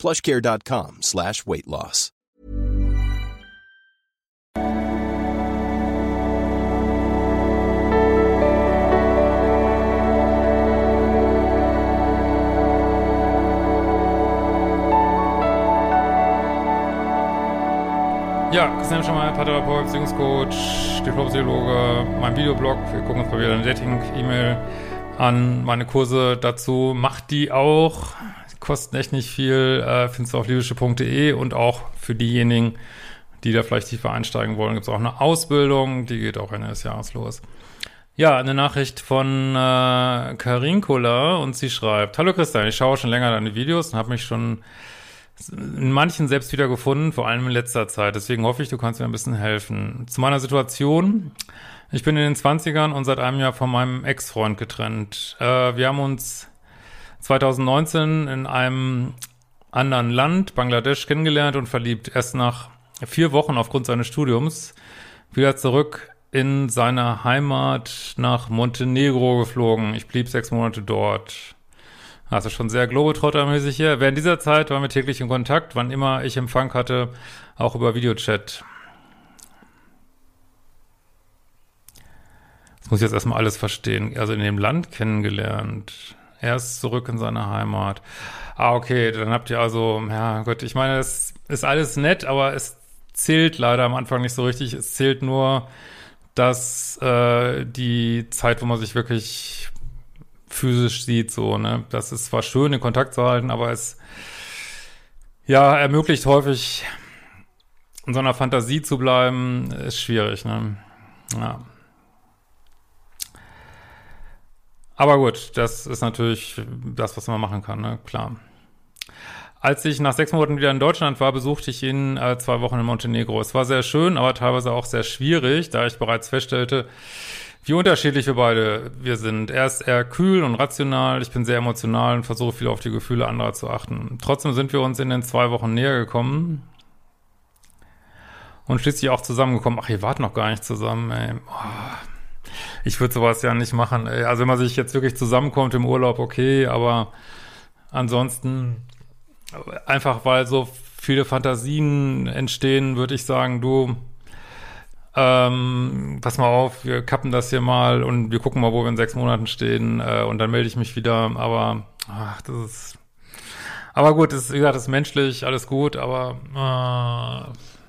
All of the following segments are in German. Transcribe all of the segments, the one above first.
plushcare.com slash weight loss. Ja, Christian Schemmer, Paartherapeut, Beziehungscoach, Diplompsychologe, mein Videoblog. Wir gucken uns mal wieder eine Dating-E-Mail an. Meine Kurse dazu. Macht die auch. Kosten echt nicht viel. Äh, findest du auf libysche.de und auch für diejenigen, die da vielleicht tiefer einsteigen wollen, gibt es auch eine Ausbildung. Die geht auch Ende des Jahres los. Ja, eine Nachricht von äh, Karinkola und sie schreibt, Hallo Christian, ich schaue schon länger deine Videos und habe mich schon in manchen selbst wieder gefunden, vor allem in letzter Zeit. Deswegen hoffe ich, du kannst mir ein bisschen helfen. Zu meiner Situation. Ich bin in den 20ern und seit einem Jahr von meinem Ex-Freund getrennt. Äh, wir haben uns 2019 in einem anderen Land, Bangladesch, kennengelernt und verliebt. Erst nach vier Wochen aufgrund seines Studiums wieder zurück in seine Heimat nach Montenegro geflogen. Ich blieb sechs Monate dort. Also schon sehr globetrottermäßig hier. Während dieser Zeit waren wir täglich in Kontakt, wann immer ich Empfang hatte, auch über Videochat. Das muss ich jetzt erstmal alles verstehen. Also in dem Land kennengelernt. Er ist zurück in seine Heimat. Ah, okay, dann habt ihr also, ja Gott, ich meine, es ist alles nett, aber es zählt leider am Anfang nicht so richtig. Es zählt nur, dass äh, die Zeit, wo man sich wirklich physisch sieht, so, ne? Das ist zwar schön, in Kontakt zu halten, aber es ja ermöglicht häufig in so einer Fantasie zu bleiben, ist schwierig, ne? Ja. Aber gut, das ist natürlich das, was man machen kann, ne? Klar. Als ich nach sechs Monaten wieder in Deutschland war, besuchte ich ihn äh, zwei Wochen in Montenegro. Es war sehr schön, aber teilweise auch sehr schwierig, da ich bereits feststellte, wie unterschiedlich wir beide wir sind. Er ist eher kühl und rational, ich bin sehr emotional und versuche viel auf die Gefühle anderer zu achten. Trotzdem sind wir uns in den zwei Wochen näher gekommen und schließlich auch zusammengekommen. Ach, ihr wart noch gar nicht zusammen, ey. Oh, ich würde sowas ja nicht machen. Also wenn man sich jetzt wirklich zusammenkommt im Urlaub, okay, aber ansonsten einfach weil so viele Fantasien entstehen, würde ich sagen, du ähm, pass mal auf, wir kappen das hier mal und wir gucken mal, wo wir in sechs Monaten stehen äh, und dann melde ich mich wieder. Aber ach, das ist. Aber gut, das ist, wie gesagt, das ist menschlich, alles gut, aber äh,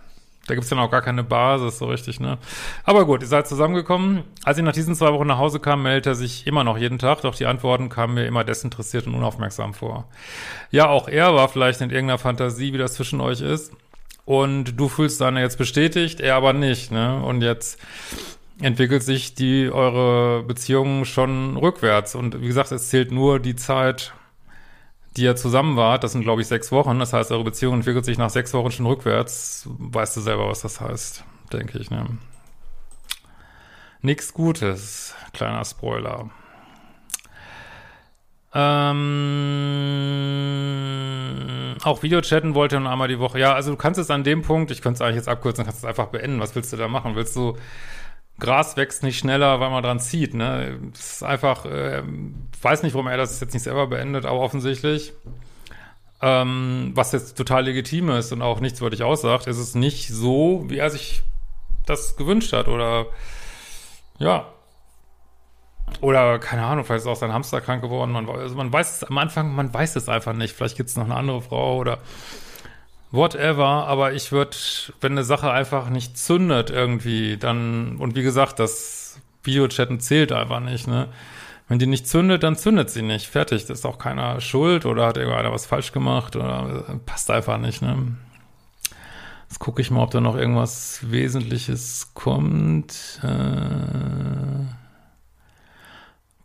da gibt's dann auch gar keine Basis so richtig, ne? Aber gut, ihr seid zusammengekommen. Als ich nach diesen zwei Wochen nach Hause kam, meldet er sich immer noch jeden Tag, doch die Antworten kamen mir immer desinteressiert und unaufmerksam vor. Ja, auch er war vielleicht in irgendeiner Fantasie, wie das zwischen euch ist und du fühlst deine jetzt bestätigt, er aber nicht, ne? Und jetzt entwickelt sich die eure Beziehung schon rückwärts. Und wie gesagt, es zählt nur die Zeit, die ihr zusammen wart. Das sind, glaube ich, sechs Wochen. Das heißt, eure Beziehung entwickelt sich nach sechs Wochen schon rückwärts. Weißt du selber, was das heißt, denke ich, ne? Nix Gutes, kleiner Spoiler. Ähm, auch Videochatten wollte nur einmal die Woche. Ja, also du kannst es an dem Punkt, ich könnte es eigentlich jetzt abkürzen, kannst es einfach beenden. Was willst du da machen? Willst du, Gras wächst nicht schneller, weil man dran zieht, ne? Das ist einfach, äh, weiß nicht, warum er das jetzt nicht selber beendet, aber offensichtlich, ähm, was jetzt total legitim ist und auch nichts wirklich aussagt, ist es nicht so, wie er sich das gewünscht hat oder, ja, oder, keine Ahnung, vielleicht ist auch sein Hamster krank geworden. Man, also man weiß es am Anfang, man weiß es einfach nicht. Vielleicht gibt es noch eine andere Frau oder whatever. Aber ich würde, wenn eine Sache einfach nicht zündet irgendwie, dann, und wie gesagt, das Videochatten zählt einfach nicht, ne? Wenn die nicht zündet, dann zündet sie nicht. Fertig. Das ist auch keiner schuld oder hat irgendeiner was falsch gemacht oder passt einfach nicht, ne? Jetzt gucke ich mal, ob da noch irgendwas Wesentliches kommt. Äh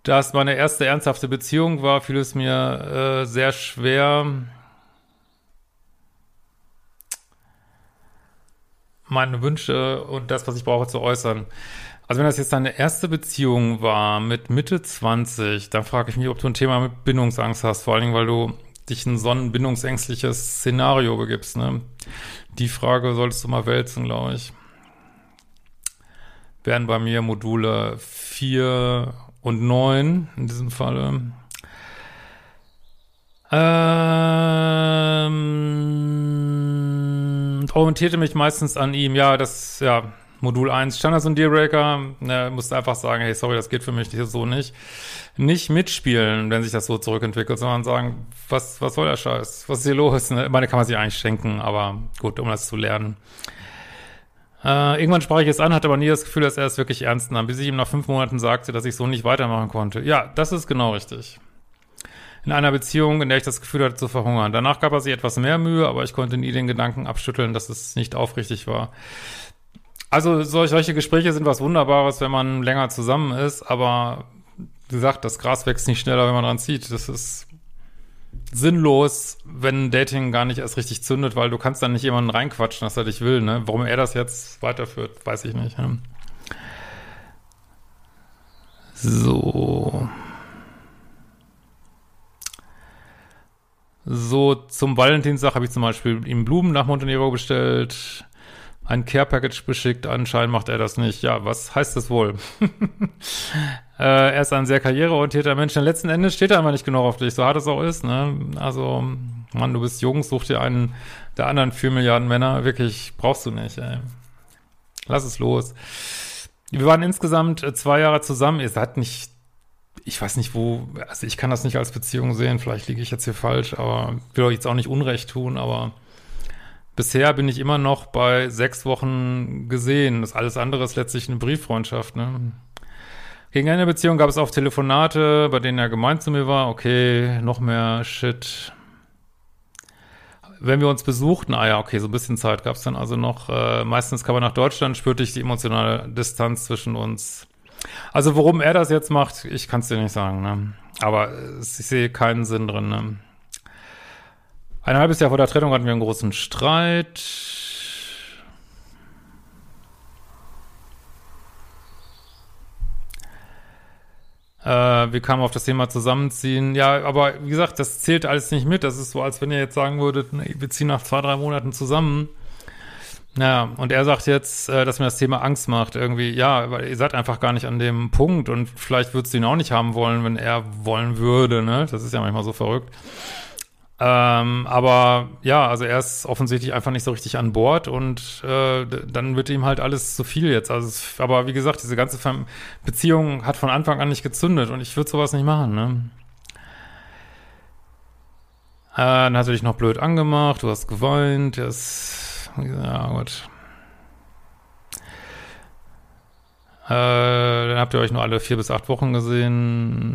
da es meine erste ernsthafte Beziehung war, fiel es mir äh, sehr schwer, meine Wünsche und das, was ich brauche, zu äußern. Also wenn das jetzt deine erste Beziehung war mit Mitte 20, dann frage ich mich, ob du ein Thema mit Bindungsangst hast, vor allen Dingen, weil du dich in so ein bindungsängstliches Szenario begibst. Ne? Die Frage solltest du mal wälzen, glaube ich. Wären bei mir Module 4 und 9 in diesem Falle. Ähm, orientierte mich meistens an ihm. Ja, das, ja, Modul 1, Standards und Dealbreaker. Ne, musste einfach sagen, hey, sorry, das geht für mich so nicht. Nicht mitspielen, wenn sich das so zurückentwickelt, sondern sagen, was, was soll der Scheiß? Was ist hier los? Ne? Meine kann man sich eigentlich schenken, aber gut, um das zu lernen. Äh, irgendwann sprach ich es an, hatte aber nie das Gefühl, dass er es wirklich ernst nahm, bis ich ihm nach fünf Monaten sagte, dass ich so nicht weitermachen konnte. Ja, das ist genau richtig in einer Beziehung, in der ich das Gefühl hatte zu verhungern. Danach gab er sich etwas mehr Mühe, aber ich konnte nie den Gedanken abschütteln, dass es nicht aufrichtig war. Also solche Gespräche sind was Wunderbares, wenn man länger zusammen ist, aber wie gesagt, das Gras wächst nicht schneller, wenn man dran zieht. Das ist sinnlos, wenn Dating gar nicht erst richtig zündet, weil du kannst dann nicht jemanden reinquatschen, dass er dich will. Ne? Warum er das jetzt weiterführt, weiß ich nicht. Ne? So. So, zum Valentinstag habe ich zum Beispiel ihm Blumen nach Montenegro bestellt, ein Care-Package beschickt. Anscheinend macht er das nicht. Ja, was heißt das wohl? äh, er ist ein sehr karriereorientierter Mensch. Denn letzten Endes steht er einfach nicht genug auf dich, so hart es auch ist. Ne? Also, Mann, du bist jung, such dir einen der anderen vier Milliarden Männer. Wirklich, brauchst du nicht, ey. Lass es los. Wir waren insgesamt zwei Jahre zusammen. Ihr seid nicht ich weiß nicht, wo, also ich kann das nicht als Beziehung sehen, vielleicht liege ich jetzt hier falsch, aber will euch jetzt auch nicht Unrecht tun, aber bisher bin ich immer noch bei sechs Wochen gesehen. Das alles andere ist letztlich eine Brieffreundschaft, ne? Gegen der Beziehung gab es auch Telefonate, bei denen er gemeint zu mir war, okay, noch mehr Shit. Wenn wir uns besuchten, ah ja, okay, so ein bisschen Zeit gab es dann also noch. Äh, meistens kam er nach Deutschland, spürte ich die emotionale Distanz zwischen uns. Also warum er das jetzt macht, ich kann es dir nicht sagen. Ne? Aber ich sehe keinen Sinn drin. Ne? Ein halbes Jahr vor der Trennung hatten wir einen großen Streit. Äh, wir kamen auf das Thema Zusammenziehen. Ja, aber wie gesagt, das zählt alles nicht mit. Das ist so, als wenn ihr jetzt sagen würdet, nee, wir ziehen nach zwei, drei Monaten zusammen. Ja, und er sagt jetzt, äh, dass mir das Thema Angst macht. Irgendwie, ja, weil ihr seid einfach gar nicht an dem Punkt und vielleicht würdest du ihn auch nicht haben wollen, wenn er wollen würde, ne? Das ist ja manchmal so verrückt. Ähm, aber ja, also er ist offensichtlich einfach nicht so richtig an Bord und äh, dann wird ihm halt alles zu viel jetzt. Also, aber wie gesagt, diese ganze Beziehung hat von Anfang an nicht gezündet und ich würde sowas nicht machen, ne? Äh, dann hat er dich noch blöd angemacht, du hast geweint, er ist ja, gut. Äh, dann habt ihr euch nur alle vier bis acht Wochen gesehen.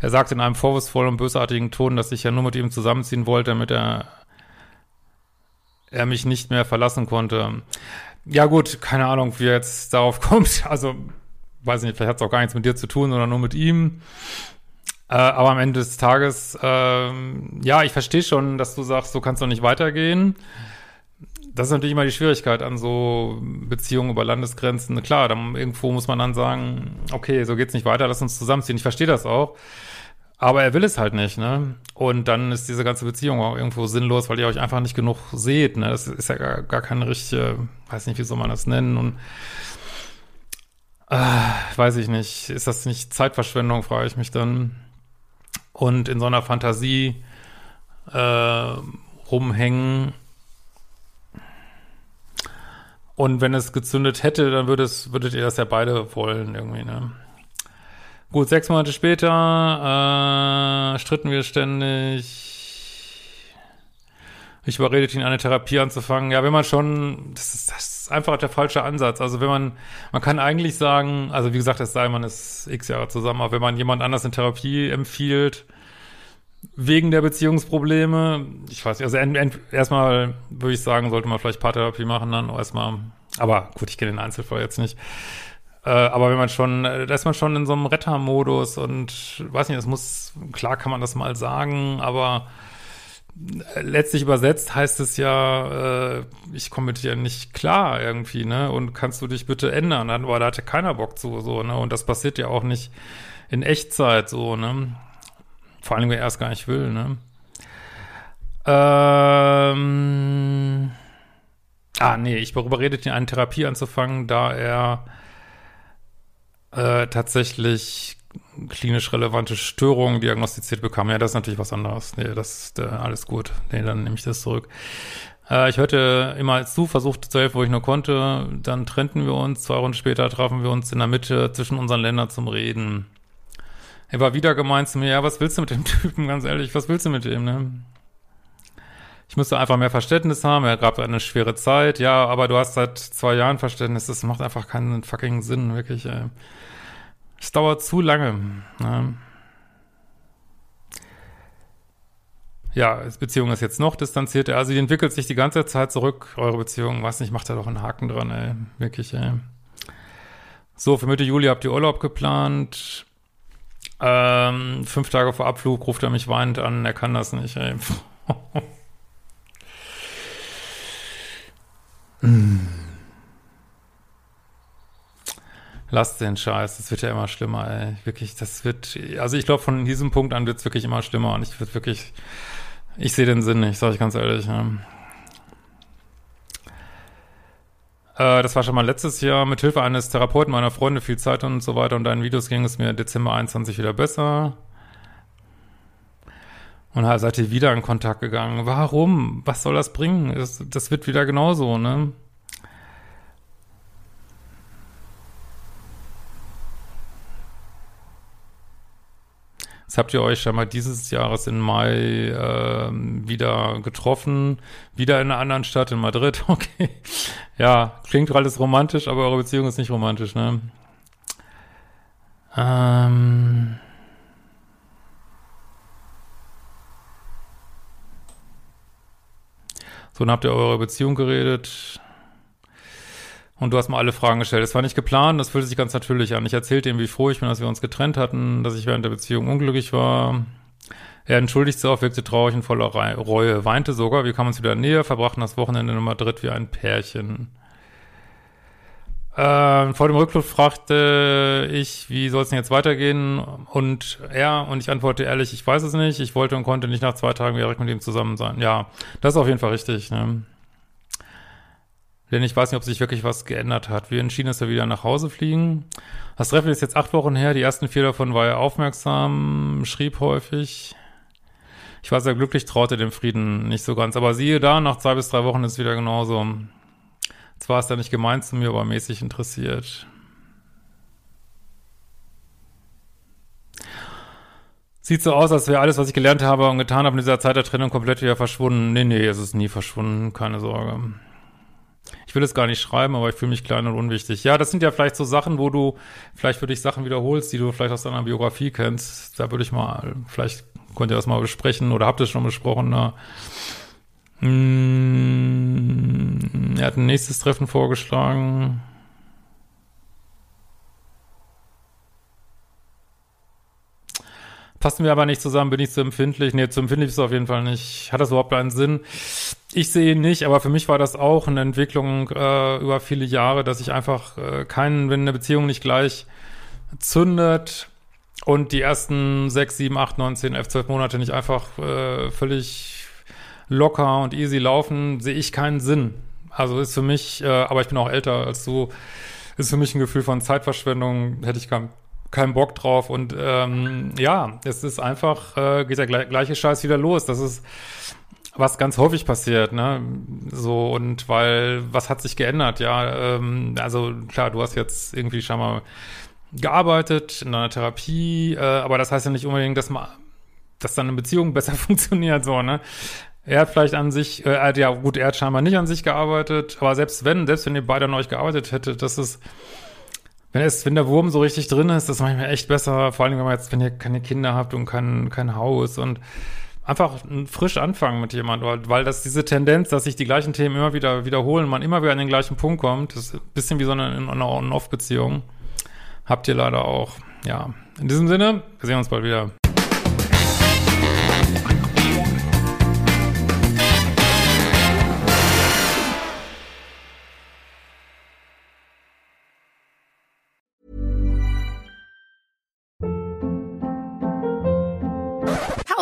Er sagt in einem vorwurfsvollen und bösartigen Ton, dass ich ja nur mit ihm zusammenziehen wollte, damit er, er mich nicht mehr verlassen konnte. Ja gut, keine Ahnung, wie er jetzt darauf kommt. Also, weiß nicht, vielleicht hat es auch gar nichts mit dir zu tun, sondern nur mit ihm. Äh, aber am Ende des Tages, ähm, ja, ich verstehe schon, dass du sagst, so kannst du nicht weitergehen. Das ist natürlich immer die Schwierigkeit an so Beziehungen über Landesgrenzen. Klar, dann irgendwo muss man dann sagen, okay, so geht's nicht weiter, lass uns zusammenziehen. Ich verstehe das auch. Aber er will es halt nicht, ne? Und dann ist diese ganze Beziehung auch irgendwo sinnlos, weil ihr euch einfach nicht genug seht, ne? Das ist ja gar, gar keine richtige, weiß nicht, wie soll man das nennen und äh, weiß ich nicht, ist das nicht Zeitverschwendung, frage ich mich dann und in so einer Fantasie äh, rumhängen. Und wenn es gezündet hätte, dann würde es, würdet ihr das ja beide wollen, irgendwie, ne? Gut, sechs Monate später äh, stritten wir ständig. Ich überredete ihn, eine Therapie anzufangen. Ja, wenn man schon, das ist, das ist einfach der falsche Ansatz. Also wenn man, man kann eigentlich sagen, also wie gesagt, es sei, man ist x Jahre zusammen, aber wenn man jemand anders in Therapie empfiehlt, wegen der Beziehungsprobleme, ich weiß nicht, also erstmal würde ich sagen, sollte man vielleicht Paartherapie machen dann erstmal, aber gut, ich kenne den Einzelfall jetzt nicht. Äh, aber wenn man schon, da ist man schon in so einem Rettermodus und weiß nicht, es muss, klar kann man das mal sagen, aber letztlich übersetzt heißt es ja, äh, ich komme mit dir nicht klar irgendwie, ne? Und kannst du dich bitte ändern? Aber da hatte keiner Bock zu, so, ne? Und das passiert ja auch nicht in Echtzeit, so, ne? Vor allem, wenn er es gar nicht will, ne? Ähm, ah, nee, ich überredet ihn, eine Therapie anzufangen, da er äh, tatsächlich klinisch relevante Störungen diagnostiziert bekam. Ja, das ist natürlich was anderes. Nee, das ist äh, alles gut. Nee, dann nehme ich das zurück. Äh, ich hörte immer zu, versuchte zu helfen, wo ich nur konnte. Dann trennten wir uns. Zwei Runden später trafen wir uns in der Mitte zwischen unseren Ländern zum Reden. Er war wieder gemeint zu mir, ja, was willst du mit dem Typen, ganz ehrlich, was willst du mit dem, ne? Ich müsste einfach mehr Verständnis haben, er gab eine schwere Zeit, ja, aber du hast seit zwei Jahren Verständnis, das macht einfach keinen fucking Sinn, wirklich, ey. Es dauert zu lange. Ne? Ja, Beziehung ist jetzt noch distanzierter. Also die entwickelt sich die ganze Zeit zurück, eure Beziehung. Weiß nicht, macht da doch einen Haken dran, ey. Wirklich, ey. So, für Mitte Juli habt ihr Urlaub geplant. Ähm, fünf Tage vor Abflug ruft er mich weinend an, er kann das nicht, ey. mm. Lasst den Scheiß, das wird ja immer schlimmer, ey. Wirklich, das wird, also ich glaube, von diesem Punkt an wird es wirklich immer schlimmer und ich wird wirklich, ich sehe den Sinn nicht, sage ich ganz ehrlich. Ja. Äh, das war schon mal letztes Jahr mit Hilfe eines Therapeuten meiner Freunde, viel Zeit und so weiter und deinen Videos ging es mir Dezember 21 wieder besser. Und halt seid ihr wieder in Kontakt gegangen. Warum? Was soll das bringen? Das, das wird wieder genauso, ne? Jetzt habt ihr euch schon mal dieses Jahres im Mai äh, wieder getroffen, wieder in einer anderen Stadt, in Madrid. Okay. Ja, klingt alles romantisch, aber eure Beziehung ist nicht romantisch, ne? Ähm. So, dann habt ihr eure Beziehung geredet. Und du hast mal alle Fragen gestellt. Das war nicht geplant, das fühlte sich ganz natürlich an. Ich erzählte ihm, wie froh ich bin, dass wir uns getrennt hatten, dass ich während der Beziehung unglücklich war. Er entschuldigte sich auch, wirkte traurig und voller Reue, weinte sogar. Wir kamen uns wieder näher, verbrachten das Wochenende in Madrid wie ein Pärchen. Äh, vor dem Rückflug fragte ich, wie soll es denn jetzt weitergehen? Und er, und ich antwortete ehrlich, ich weiß es nicht. Ich wollte und konnte nicht nach zwei Tagen direkt mit ihm zusammen sein. Ja, das ist auf jeden Fall richtig. Ne? Denn ich weiß nicht, ob sich wirklich was geändert hat. Wir entschieden, dass wir wieder nach Hause fliegen. Das Treffen ist jetzt acht Wochen her. Die ersten vier davon war er aufmerksam, schrieb häufig. Ich war sehr glücklich, traute dem Frieden nicht so ganz. Aber siehe da, nach zwei bis drei Wochen ist es wieder genauso. Zwar ist er nicht gemeint zu mir, aber mäßig interessiert. Sieht so aus, als wäre alles, was ich gelernt habe und getan habe in dieser Zeit der Trennung komplett wieder verschwunden. Nee, nee, es ist nie verschwunden, keine Sorge ich will es gar nicht schreiben, aber ich fühle mich klein und unwichtig. Ja, das sind ja vielleicht so Sachen, wo du vielleicht für dich Sachen wiederholst, die du vielleicht aus deiner Biografie kennst. Da würde ich mal, vielleicht könnt ihr das mal besprechen oder habt ihr schon besprochen. Ne? Hm, er hat ein nächstes Treffen vorgeschlagen. Passen wir aber nicht zusammen, bin ich zu empfindlich. Nee, zu empfindlich ist es auf jeden Fall nicht. Hat das überhaupt einen Sinn? Ich sehe ihn nicht, aber für mich war das auch eine Entwicklung äh, über viele Jahre, dass ich einfach äh, keinen, wenn eine Beziehung nicht gleich zündet und die ersten sechs, sieben, acht, neun, zehn, elf, zwölf Monate nicht einfach äh, völlig locker und easy laufen, sehe ich keinen Sinn. Also ist für mich, äh, aber ich bin auch älter als du, ist für mich ein Gefühl von Zeitverschwendung, hätte ich keinen keinen Bock drauf. Und ähm, ja, es ist einfach, äh, geht der gleiche Scheiß wieder los. Das ist was ganz häufig passiert, ne? So, und weil, was hat sich geändert? Ja, ähm, also klar, du hast jetzt irgendwie schon mal gearbeitet in einer Therapie, äh, aber das heißt ja nicht unbedingt, dass man, dass dann eine Beziehung besser funktioniert, so, ne? Er hat vielleicht an sich, äh, ja gut, er hat scheinbar nicht an sich gearbeitet, aber selbst wenn, selbst wenn ihr beide an euch gearbeitet hättet, das ist wenn, es, wenn der Wurm so richtig drin ist, das mache ich mir echt besser. Vor allem, wenn man jetzt, wenn ihr keine Kinder habt und kein, kein Haus und einfach frisch anfangen mit jemandem, weil das diese Tendenz, dass sich die gleichen Themen immer wieder wiederholen, man immer wieder an den gleichen Punkt kommt, das ist ein bisschen wie so eine, eine On-Off-Beziehung. Habt ihr leider auch. Ja. In diesem Sinne, wir sehen uns bald wieder.